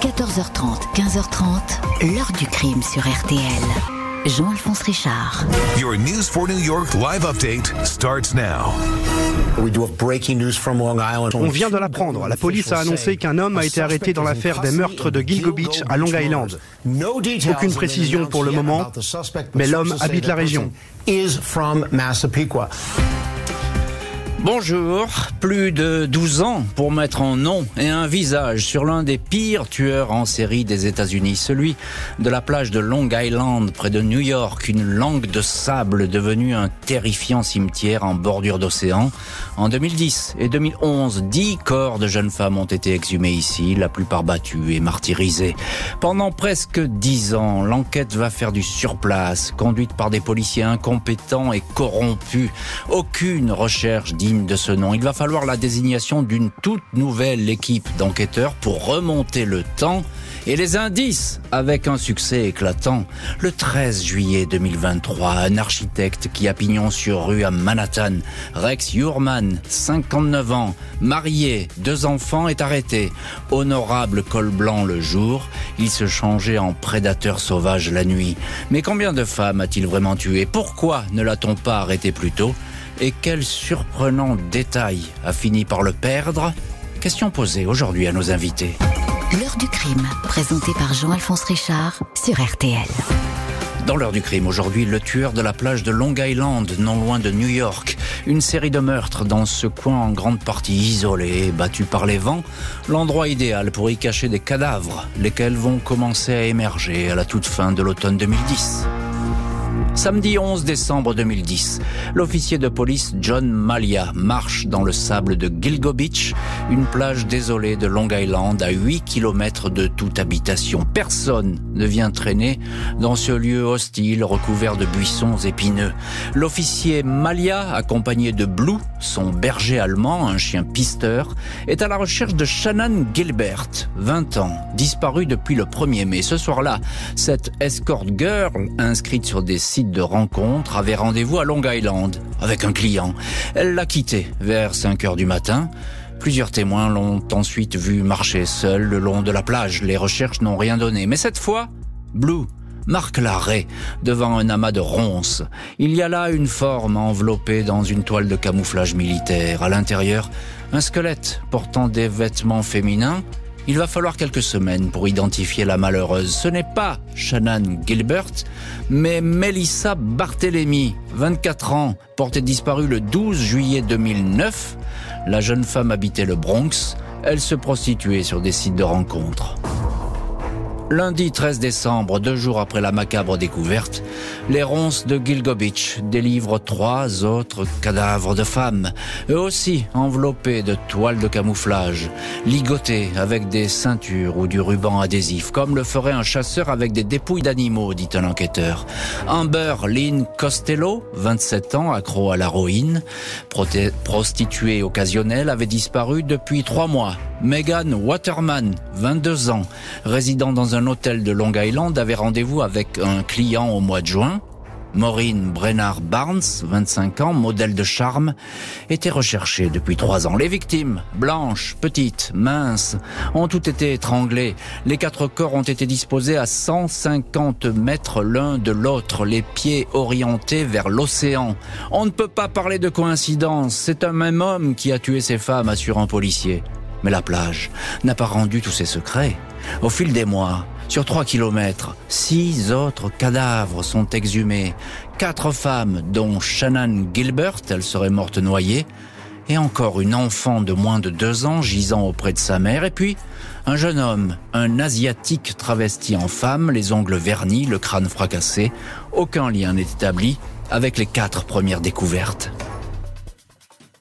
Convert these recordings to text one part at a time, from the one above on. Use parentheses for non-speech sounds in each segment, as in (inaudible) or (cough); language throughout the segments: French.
14h30, 15h30, l'heure du crime sur RTL. Jean-Alphonse Richard. Your News for New York live update starts now. On vient de l'apprendre. La police a annoncé qu'un homme a été arrêté dans l'affaire des meurtres de Gilgo Beach à Long Island. Aucune précision pour le moment, mais l'homme habite la région. Bonjour, plus de 12 ans pour mettre un nom et un visage sur l'un des pires tueurs en série des États-Unis, celui de la plage de Long Island près de New York, une langue de sable devenue un terrifiant cimetière en bordure d'océan. En 2010 et 2011, dix corps de jeunes femmes ont été exhumés ici, la plupart battus et martyrisés. Pendant presque dix ans, l'enquête va faire du surplace, conduite par des policiers incompétents et corrompus. Aucune recherche de ce nom. Il va falloir la désignation d'une toute nouvelle équipe d'enquêteurs pour remonter le temps et les indices avec un succès éclatant. Le 13 juillet 2023, un architecte qui a pignon sur rue à Manhattan, Rex Urman, 59 ans, marié, deux enfants, est arrêté. Honorable col blanc le jour, il se changeait en prédateur sauvage la nuit. Mais combien de femmes a-t-il vraiment tué? Pourquoi ne l'a-t-on pas arrêté plus tôt? Et quel surprenant détail a fini par le perdre Question posée aujourd'hui à nos invités. L'heure du crime, présentée par Jean-Alphonse Richard sur RTL. Dans l'heure du crime, aujourd'hui, le tueur de la plage de Long Island, non loin de New York. Une série de meurtres dans ce coin en grande partie isolé, battu par les vents. L'endroit idéal pour y cacher des cadavres, lesquels vont commencer à émerger à la toute fin de l'automne 2010. Samedi 11 décembre 2010, l'officier de police John Malia marche dans le sable de Gilgo Beach, une plage désolée de Long Island à 8 km de toute habitation. Personne ne vient traîner dans ce lieu hostile recouvert de buissons épineux. L'officier Malia, accompagné de Blue, son berger allemand, un chien pisteur, est à la recherche de Shannon Gilbert, 20 ans, disparu depuis le 1er mai. Ce soir-là, cette escort girl, inscrite sur des sites de rencontre avait rendez-vous à Long Island avec un client. Elle l'a quitté vers 5 heures du matin. Plusieurs témoins l'ont ensuite vu marcher seul le long de la plage. Les recherches n'ont rien donné. Mais cette fois, Blue marque l'arrêt devant un amas de ronces. Il y a là une forme enveloppée dans une toile de camouflage militaire. À l'intérieur, un squelette portant des vêtements féminins il va falloir quelques semaines pour identifier la malheureuse. Ce n'est pas Shannon Gilbert, mais Melissa Barthélémy, 24 ans, portée disparue le 12 juillet 2009. La jeune femme habitait le Bronx. Elle se prostituait sur des sites de rencontres. Lundi 13 décembre, deux jours après la macabre découverte, les ronces de Gilgo Beach délivrent trois autres cadavres de femmes, eux aussi enveloppés de toiles de camouflage, ligotés avec des ceintures ou du ruban adhésif, comme le ferait un chasseur avec des dépouilles d'animaux, dit un enquêteur. Amber Lynn Costello, 27 ans, accro à l'héroïne, prostituée occasionnelle, avait disparu depuis trois mois. Megan Waterman, 22 ans, résidant dans un hôtel de Long Island, avait rendez-vous avec un client au mois de juin. Maureen Brennard Barnes, 25 ans, modèle de charme, était recherchée depuis trois ans. Les victimes, blanches, petites, minces, ont toutes été étranglées. Les quatre corps ont été disposés à 150 mètres l'un de l'autre, les pieds orientés vers l'océan. On ne peut pas parler de coïncidence. C'est un même homme qui a tué ces femmes, assure un policier. Mais la plage n'a pas rendu tous ses secrets. Au fil des mois, sur trois kilomètres, six autres cadavres sont exhumés. Quatre femmes, dont Shannon Gilbert, elle serait morte noyée, et encore une enfant de moins de deux ans gisant auprès de sa mère, et puis un jeune homme, un asiatique travesti en femme, les ongles vernis, le crâne fracassé. Aucun lien n'est établi avec les quatre premières découvertes.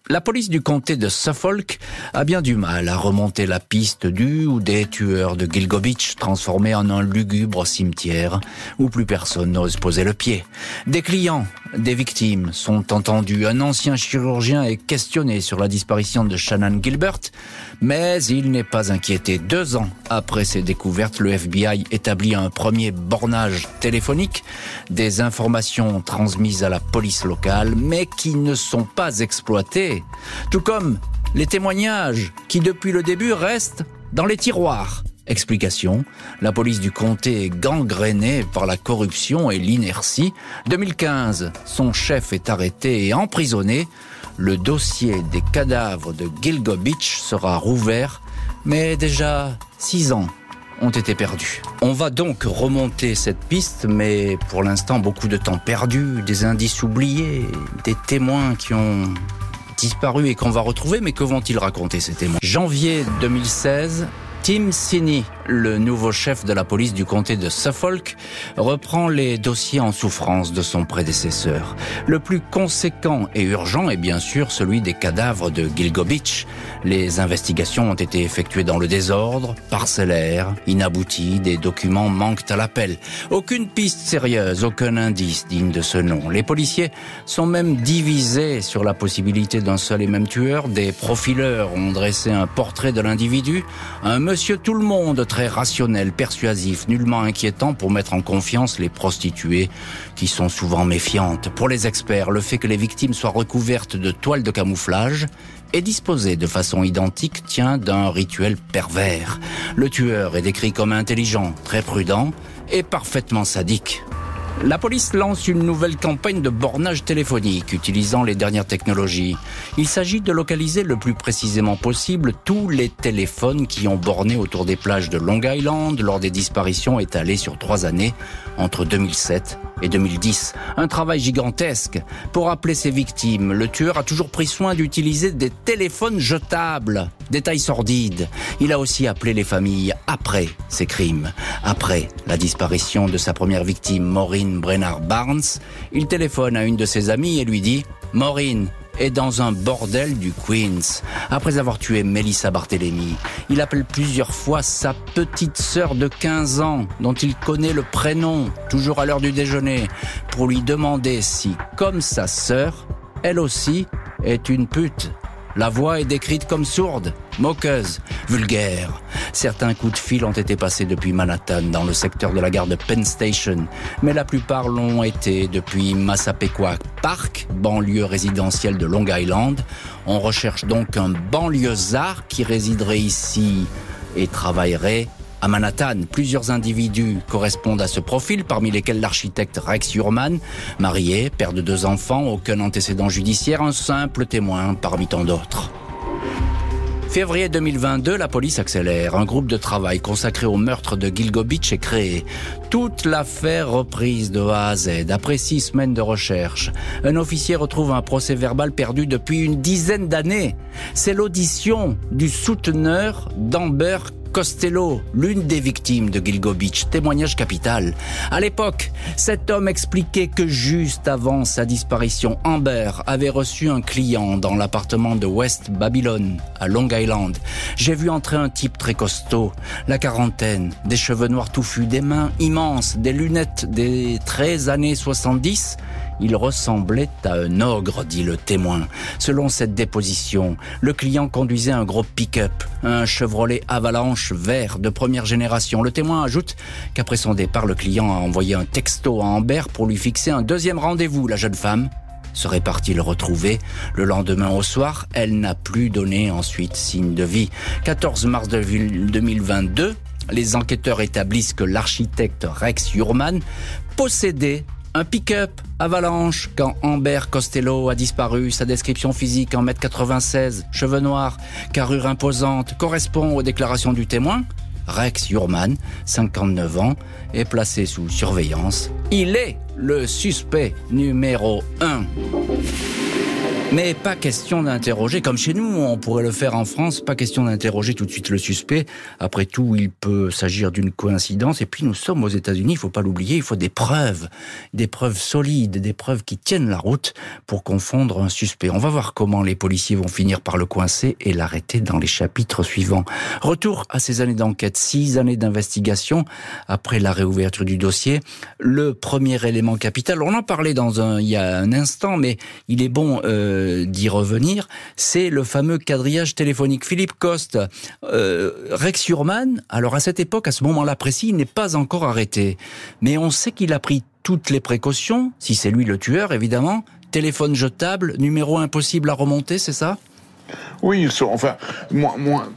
La police du comté de Suffolk a bien du mal à remonter la piste du ou des tueurs de Gilgo Beach transformés en un lugubre cimetière où plus personne n'ose poser le pied. Des clients, des victimes sont entendus. Un ancien chirurgien est questionné sur la disparition de Shannon Gilbert, mais il n'est pas inquiété. Deux ans après ces découvertes, le FBI établit un premier bornage téléphonique, des informations transmises à la police locale, mais qui ne sont pas exploitées, tout comme les témoignages qui depuis le début restent dans les tiroirs Explication, la police du comté est gangrénée par la corruption et l'inertie. 2015, son chef est arrêté et emprisonné. Le dossier des cadavres de Gilgo Beach sera rouvert, mais déjà six ans ont été perdus. On va donc remonter cette piste, mais pour l'instant beaucoup de temps perdu, des indices oubliés, des témoins qui ont disparu et qu'on va retrouver, mais que vont-ils raconter ces témoins? Janvier 2016, Tim Sini, le nouveau chef de la police du comté de Suffolk, reprend les dossiers en souffrance de son prédécesseur. Le plus conséquent et urgent est bien sûr celui des cadavres de Gilgo Beach. Les investigations ont été effectuées dans le désordre, parcellaires, inabouties, des documents manquent à l'appel. Aucune piste sérieuse, aucun indice digne de ce nom. Les policiers sont même divisés sur la possibilité d'un seul et même tueur. Des profileurs ont dressé un portrait de l'individu, un tout le monde très rationnel, persuasif, nullement inquiétant pour mettre en confiance les prostituées qui sont souvent méfiantes. Pour les experts, le fait que les victimes soient recouvertes de toiles de camouflage et disposées de façon identique tient d'un rituel pervers. Le tueur est décrit comme intelligent, très prudent et parfaitement sadique. La police lance une nouvelle campagne de bornage téléphonique utilisant les dernières technologies. Il s'agit de localiser le plus précisément possible tous les téléphones qui ont borné autour des plages de Long Island lors des disparitions étalées sur trois années entre 2007 et 2010. Un travail gigantesque. Pour appeler ses victimes, le tueur a toujours pris soin d'utiliser des téléphones jetables. Détail sordide. Il a aussi appelé les familles après ses crimes. Après la disparition de sa première victime, Maureen Brennard Barnes, il téléphone à une de ses amies et lui dit Maureen, est dans un bordel du Queens. Après avoir tué Melissa Barthélémy, il appelle plusieurs fois sa petite sœur de 15 ans, dont il connaît le prénom, toujours à l'heure du déjeuner, pour lui demander si, comme sa sœur, elle aussi est une pute. La voix est décrite comme sourde, moqueuse, vulgaire. Certains coups de fil ont été passés depuis Manhattan, dans le secteur de la gare de Penn Station, mais la plupart l'ont été depuis Massapequa Park, banlieue résidentielle de Long Island. On recherche donc un banlieusard qui résiderait ici et travaillerait à Manhattan, plusieurs individus correspondent à ce profil, parmi lesquels l'architecte Rex Urman, marié, père de deux enfants, aucun antécédent judiciaire, un simple témoin parmi tant d'autres. Février 2022, la police accélère. Un groupe de travail consacré au meurtre de Gilgo Beach est créé. Toute l'affaire reprise de A à Z. Après six semaines de recherche, un officier retrouve un procès verbal perdu depuis une dizaine d'années. C'est l'audition du souteneur d'Amber Costello, l'une des victimes de Gilgo Beach, témoignage capital. À l'époque, cet homme expliquait que juste avant sa disparition, Amber avait reçu un client dans l'appartement de West Babylon, à Long Island. J'ai vu entrer un type très costaud, la quarantaine, des cheveux noirs touffus, des mains immenses, des lunettes des 13 années 70 il ressemblait à un ogre, dit le témoin. Selon cette déposition, le client conduisait un gros pick-up, un Chevrolet Avalanche vert de première génération. Le témoin ajoute qu'après son départ, le client a envoyé un texto à Amber pour lui fixer un deuxième rendez-vous. La jeune femme serait partie le retrouver. Le lendemain au soir, elle n'a plus donné ensuite signe de vie. 14 mars 2022, les enquêteurs établissent que l'architecte Rex Urman possédait un pick-up avalanche quand Amber Costello a disparu. Sa description physique en mètre 96, cheveux noirs, carrure imposante, correspond aux déclarations du témoin. Rex Urman, 59 ans, est placé sous surveillance. Il est le suspect numéro 1. Mais pas question d'interroger, comme chez nous, on pourrait le faire en France, pas question d'interroger tout de suite le suspect. Après tout, il peut s'agir d'une coïncidence. Et puis, nous sommes aux États-Unis, il faut pas l'oublier, il faut des preuves, des preuves solides, des preuves qui tiennent la route pour confondre un suspect. On va voir comment les policiers vont finir par le coincer et l'arrêter dans les chapitres suivants. Retour à ces années d'enquête, six années d'investigation après la réouverture du dossier. Le premier élément capital, on en parlait dans un, il y a un instant, mais il est bon, euh, euh, d'y revenir, c'est le fameux quadrillage téléphonique. Philippe Coste, euh, Rex Urman, alors à cette époque, à ce moment-là précis, il n'est pas encore arrêté. Mais on sait qu'il a pris toutes les précautions, si c'est lui le tueur, évidemment. Téléphone jetable, numéro impossible à remonter, c'est ça? Oui, enfin, moi, moi,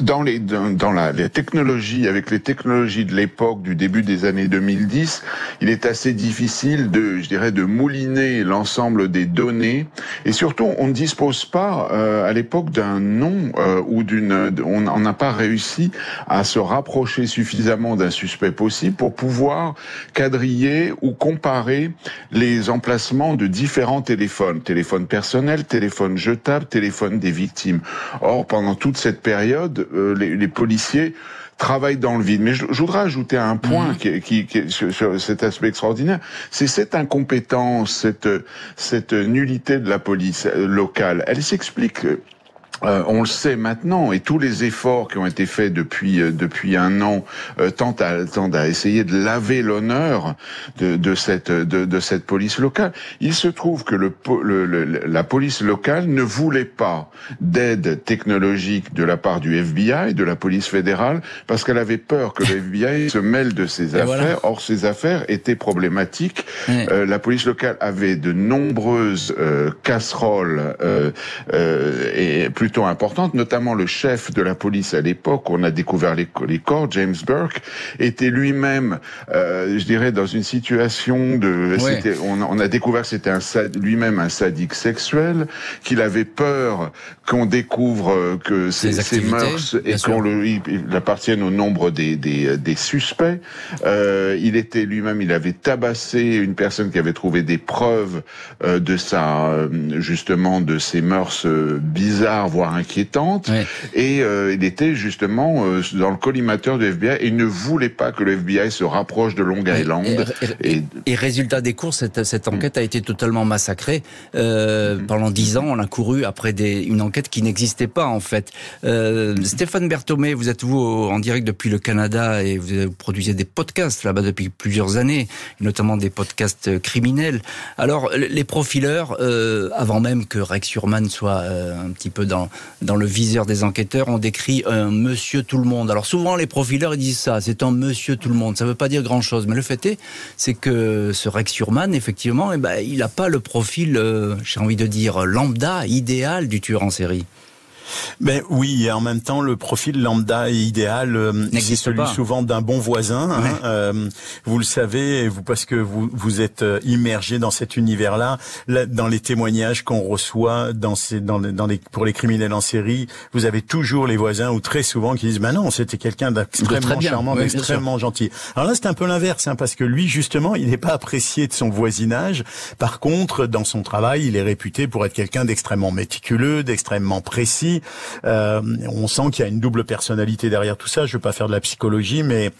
dans les dans, la les technologies avec les technologies de l'époque du début des années 2010, il est assez difficile de je dirais de mouliner l'ensemble des données et surtout on ne dispose pas euh, à l'époque d'un nom euh, ou d'une on n'a pas réussi à se rapprocher suffisamment d'un suspect possible pour pouvoir quadriller ou comparer les emplacements de différents téléphones, téléphone personnel, téléphone jetable, téléphone des victimes. Or pendant toute cette période, euh, les, les policiers travaillent dans le vide. Mais je, voudrais ajouter un point mhm. qui, qui, qui, sur, sur, cet aspect extraordinaire, c'est cette incompétence, cette, cette nullité de la police locale. Elle s'explique euh, on le sait maintenant, et tous les efforts qui ont été faits depuis euh, depuis un an euh, tentent, à, tentent à essayer de laver l'honneur de, de, cette de, de, cette police locale. Il se trouve que le, le, la police locale ne voulait pas d'aide technologique de la part du FBI, de la police fédérale, parce qu'elle avait peur que le (laughs) FBI se mêle de ses affaires. Or, ces affaires étaient problématiques. Euh, la police locale avait de nombreuses casseroles et plus plutôt importante, notamment le chef de la police à l'époque, on a découvert les, les, corps, James Burke, était lui-même, euh, je dirais, dans une situation de... On, on, a découvert que c'était lui-même un sadique sexuel, qu'il avait peur qu'on découvre euh, que ses, ses mœurs et qu'on appartienne au nombre des, des, des suspects. Euh, il était lui-même, il avait tabassé une personne qui avait trouvé des preuves euh, de sa, euh, justement, de ses mœurs bizarres, voire inquiétante. Et euh, il était justement euh, dans le collimateur du FBI et il ne voulait pas que le FBI se rapproche de Long Island. Et, et, résultat des courses, cette, cette enquête a été totalement massacrée. Euh, mm-hmm. Pendant dix ans, on a couru après des, une enquête qui n'existait pas en fait. Euh, Stéphane Berthomé, vous êtes vous en direct depuis le Canada et vous, produisez des podcasts là-bas depuis plusieurs années, notamment des podcasts criminels. Alors les profileurs, avant même que Rex Urman soit un petit peu dans dans, le viseur des enquêteurs, on décrit un monsieur tout le monde. Alors souvent les profileurs ils disent ça, c'est un monsieur tout le monde. Ça ne veut pas dire grand chose, mais le fait est, c'est que ce Rex Surman, effectivement, eh ben, il n'a pas le profil, euh, j'ai envie de dire, lambda, idéal du tueur en série. Ben oui, et en même temps, le profil lambda idéal, euh, c'est celui souvent d'un bon voisin. Hein, euh, vous le savez, vous parce que vous vous êtes euh, immergé dans cet univers-là, dans les témoignages qu'on reçoit dans ces, dans, dans les, pour les criminels en série, vous avez toujours les voisins ou très souvent qui disent, ben non, c'était quelqu'un d'extrêmement charmant, d'extrêmement gentil. Alors là, c'est un peu l'inverse, hein, parce que lui, justement, il n'est pas apprécié de son voisinage. Par contre, dans son travail, il est réputé pour être quelqu'un d'extrêmement méticuleux, d'extrêmement précis on sent qu'il y a une double personnalité derrière tout ça. Je veux pas faire de la psychologie, mais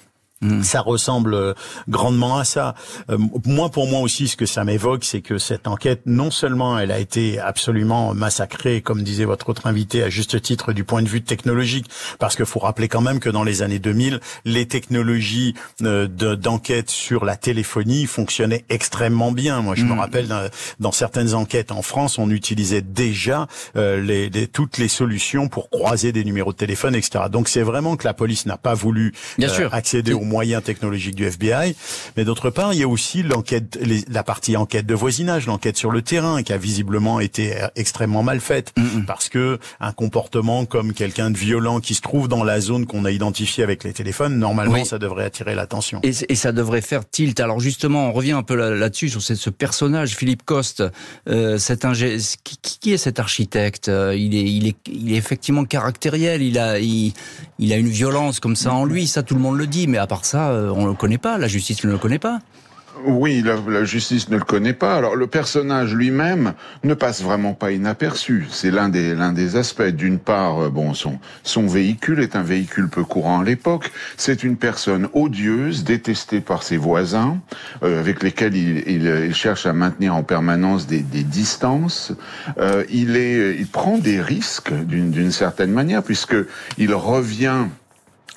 Mm. Ça ressemble euh, grandement à ça. Euh, moi, pour moi aussi, ce que ça m'évoque, c'est que cette enquête, non seulement elle a été absolument massacrée, comme disait votre autre invité, à juste titre du point de vue technologique, parce qu'il faut rappeler quand même que dans les années 2000, les technologies euh, d'enquête sur la téléphonie fonctionnaient extrêmement bien. Moi, je me mm. rappelle dans, certaines enquêtes en France, on utilisait déjà les, toutes les solutions pour croiser des numéros de téléphone, etc. Donc, c'est vraiment que la police n'a pas voulu accéder au moyens technologiques du FBI, mais d'autre part, il y a aussi l'enquête, la partie enquête de voisinage, l'enquête sur le terrain, qui a visiblement été extrêmement mal faite, parce que un comportement comme quelqu'un de violent qui se trouve dans la zone qu'on a identifiée avec les téléphones, normalement, ça devrait attirer l'attention. Et, et, ça devrait faire tilt. Alors justement, on revient un peu là-dessus sur ce personnage, Philippe Coste, euh, cet ingé... qui, qui, est cet architecte euh, il est, il est, il est effectivement caractériel. Il a, il, il a une violence comme ça en lui. Ça, tout le monde le dit, mais à part ça, euh, on ne le connaît pas, la justice ne le connaît pas. Oui, la, justice ne le connaît pas. Alors le personnage lui-même ne passe vraiment pas inaperçu. C'est l'un des l'un des aspects. D'une part, euh, bon, son son véhicule est un véhicule peu courant à l'époque. C'est une personne odieuse, détestée par ses voisins, euh, avec lesquels il, il, cherche à maintenir en permanence des, des distances. il est, il prend des risques d'une d'une certaine manière puisque il revient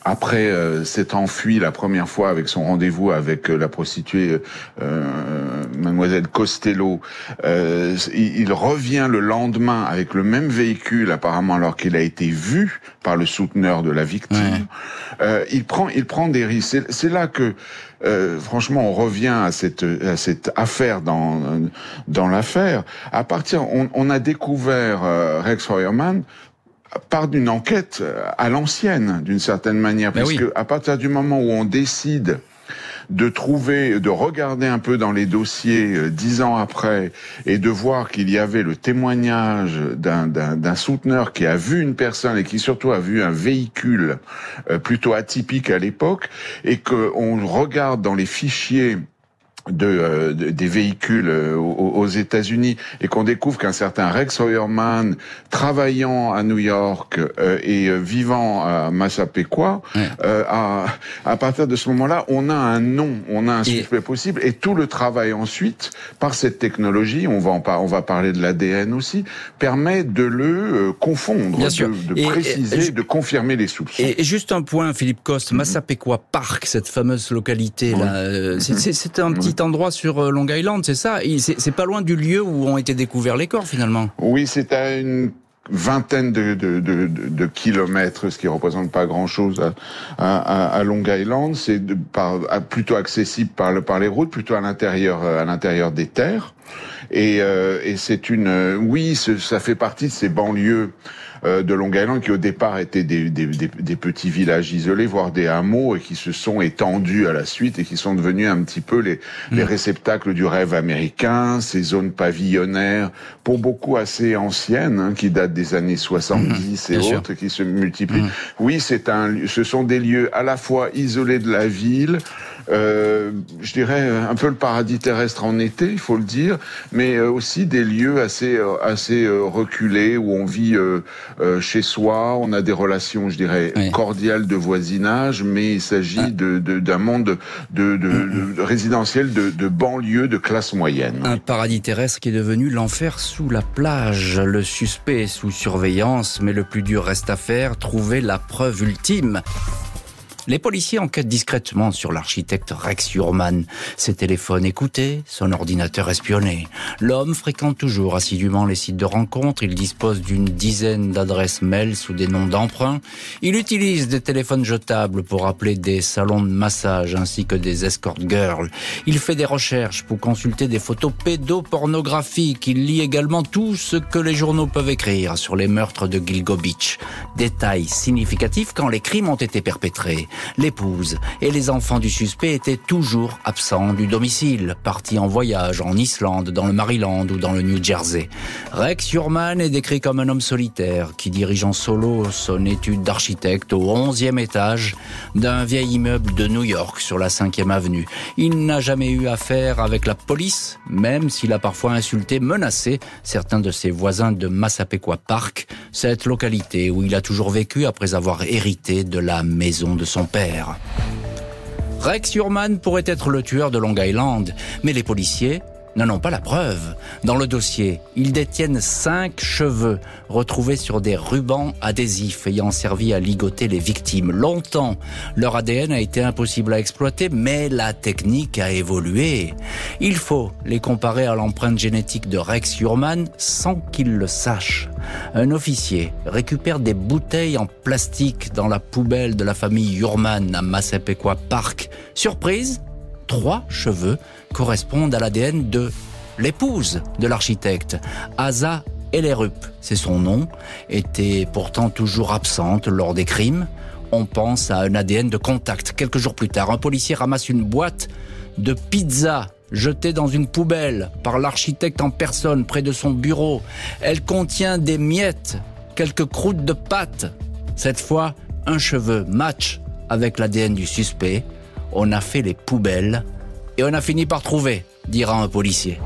après euh, s'être enfui la première fois avec son rendez-vous avec euh, la prostituée euh, mademoiselle Costello, euh, il, revient le lendemain avec le même véhicule apparemment alors qu'il a été vu par le souteneur de la victime. il prend il prend des risques. C'est là que franchement on revient à cette à cette affaire dans dans l'affaire. À partir on, on a découvert Rex Feuerman part d'une enquête à l'ancienne, d'une certaine manière, Ben puisque à partir du moment où on décide de trouver, de regarder un peu dans les dossiers euh, dix ans après et de voir qu'il y avait le témoignage d'un souteneur qui a vu une personne et qui surtout a vu un véhicule euh, plutôt atypique à l'époque et qu'on regarde dans les fichiers euh, de, des véhicules euh, aux, États-Unis et qu'on découvre qu'un certain Rex Hoyerman, travaillant à New York euh, et vivant à Massapequa, à, à partir de ce moment-là, on a un nom, on a un suspect possible et tout le travail ensuite, par cette technologie, on va en on va parler de l'ADN aussi, permet de le confondre, de, de préciser, de confirmer les soupçons. Et, juste un point, Philippe Coste, Massapequa Park, cette fameuse localité là, c'est un petit endroit sur euh, Long Island, c'est ça C'est pas loin du lieu où ont été découverts les corps finalement Oui, c'est à une vingtaine de, kilomètres, ce qui représente pas grand-chose à, Long Island. C'est plutôt accessible par, le, par les routes, plutôt à l'intérieur à l'intérieur des terres. Et, euh, et c'est une, oui, ça fait partie de ces banlieues euh, de Long Island qui au départ étaient des, des, des, petits villages isolés, voire des hameaux, et qui se sont étendus à la suite et qui sont devenus un petit peu les, les mm. réceptacles du rêve américain, ces zones pavillonnaires, pour beaucoup assez anciennes, hein, qui datent des années 70 mm. et autres, qui se multiplient. Mm. Oui, c'est un, ce sont des lieux à la fois isolés de la ville, euh, je dirais un peu le paradis terrestre en été, il faut le dire, mais euh, aussi des lieux assez euh, assez reculés où on vit chez soi, on a des relations, je dirais, cordiales de voisinage, mais il s'agit ah. de d'un monde de, de, de résidentiel de, de banlieue de classe moyenne. Un paradis terrestre qui est devenu l'enfer sous la plage. Le suspect est sous surveillance, mais le plus dur reste à faire, trouver la preuve ultime. Les policiers enquêtent discrètement sur l'architecte Rex Urman. Ses téléphones écoutés, son ordinateur espionné. L'homme fréquente toujours assidûment les sites de rencontres. Il dispose d'une dizaine d'adresses mail sous des noms d'emprunt. Il utilise des téléphones jetables pour appeler des salons de massage ainsi que des escort girls. Il fait des recherches pour consulter des photos pédopornographiques. Il lit également tout ce que les journaux peuvent écrire sur les meurtres de Gilgo Beach. Détail quand les crimes ont été perpétrés. L'épouse et les enfants du suspect étaient toujours absents du domicile, partis en voyage en Islande, dans le Maryland ou dans le New Jersey. Rex Urman est décrit comme un homme solitaire qui dirige en solo son étude d'architecte au 11e étage d'un vieil immeuble de New York sur la 5e avenue. Il n'a jamais eu affaire avec la police, même s'il a parfois insulté, menacé certains de ses voisins de Massapequa Park, cette localité où il a toujours vécu après avoir hérité de la maison de son Rex Urman pourrait être le tueur de Long Island, mais les policiers n'en ont pas la preuve. Dans le dossier, ils détiennent cinq cheveux retrouvés sur des rubans adhésifs ayant servi à ligoter les victimes. Longtemps, leur ADN a été impossible à exploiter, mais la technique a évolué. Il faut les comparer à l'empreinte génétique de Rex Urman sans qu'ils le sachent. Un officier récupère des bouteilles en plastique dans la poubelle de la famille Urman à Massapequa Park. Surprise, trois cheveux correspondent à l'ADN de l'épouse de l'architecte, Asa Ellerup, c'est son nom, était pourtant toujours absente lors des crimes. On pense à un ADN de contact. Quelques jours plus tard, un policier ramasse une boîte de pizza jetée dans une poubelle par l'architecte en personne près de son bureau. Elle contient des miettes, quelques croûtes de pâte. Cette fois, un cheveu match avec l'ADN du suspect. On a fait les poubelles et on a fini par trouver, dira un policier.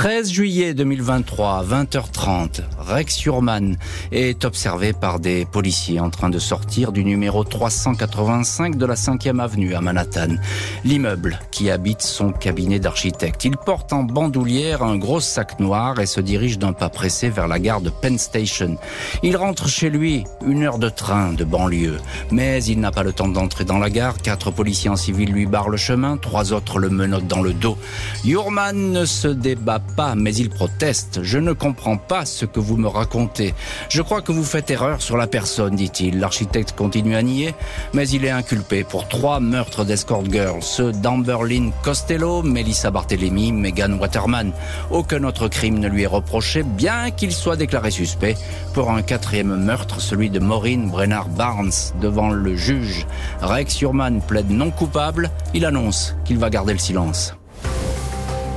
13 juillet 2023, 20h30, Rex Urman est observé par des policiers en train de sortir du numéro 385 de la 5e avenue à Manhattan, l'immeuble qui habite son cabinet d'architecte. Il porte en bandoulière un gros sac noir et se dirige d'un pas pressé vers la gare de Penn Station. Il rentre chez lui, une heure de train de banlieue, mais il n'a pas le temps d'entrer dans la gare. Quatre policiers en civil lui barrent le chemin, trois autres le menottent dans le dos. Urman ne se débat pas, mais il proteste. Je ne comprends pas ce que vous me racontez. Je crois que vous faites erreur sur la personne, dit-il. L'architecte continue à nier, mais il est inculpé pour trois meurtres d'escort girls, ceux d'Amberlyn Costello, Melissa Barthelemy, Megan Waterman. Aucun autre crime ne lui est reproché, bien qu'il soit déclaré suspect pour un quatrième meurtre, celui de Maureen Brennard Barnes, devant le juge. Rex Surman plaide non coupable. Il annonce qu'il va garder le silence.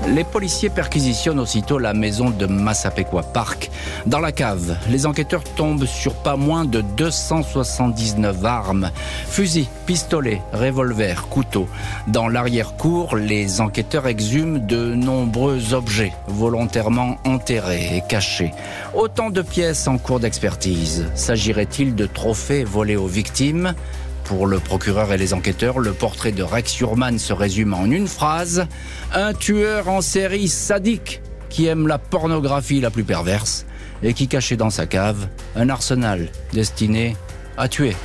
Les policiers perquisitionnent aussitôt la maison de Massapequa Park. Dans la cave, les enquêteurs tombent sur pas moins de 279 armes. Fusils, pistolets, revolvers, couteaux. Dans l'arrière-cour, les enquêteurs exhument de nombreux objets volontairement enterrés et cachés. Autant de pièces en cours d'expertise. S'agirait-il de trophées volés aux victimes? Pour le procureur et les enquêteurs, le portrait de Rex Urman se résume en une phrase. Un tueur en série sadique qui aime la pornographie la plus perverse et qui cachait dans sa cave un arsenal destiné à tuer.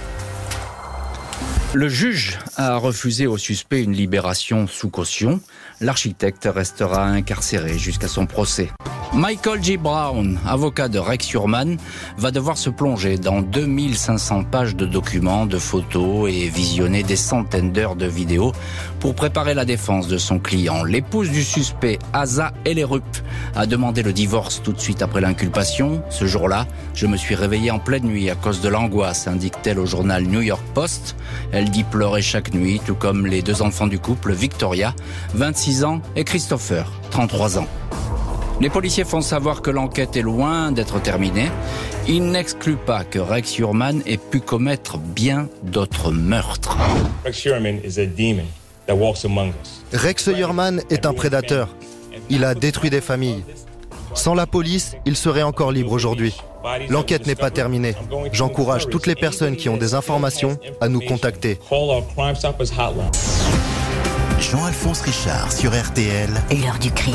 Le juge a refusé au suspect une libération sous caution. L'architecte restera incarcéré jusqu'à son procès. Michael G. Brown, avocat de Rex Urman, va devoir se plonger dans 2500 pages de documents, de photos et visionner des centaines d'heures de vidéos pour préparer la défense de son client. L'épouse du suspect, Asa Ellerup, a demandé le divorce tout de suite après l'inculpation. Ce jour-là, je me suis réveillée en pleine nuit à cause de l'angoisse, indique-t-elle au journal New York Post. Elle dit pleurer chaque nuit, tout comme les deux enfants du couple, Victoria, 26 ans, et Christopher, 33 ans. Les policiers font savoir que l'enquête est loin d'être terminée. Ils n'excluent pas que Rex Urman ait pu commettre bien d'autres meurtres. Rex Urman est un prédateur. Il a détruit des familles. Sans la police, il serait encore libre aujourd'hui. L'enquête n'est pas terminée. J'encourage toutes les personnes qui ont des informations à nous contacter. Jean-Alphonse Richard sur RTL. L'heure du crime.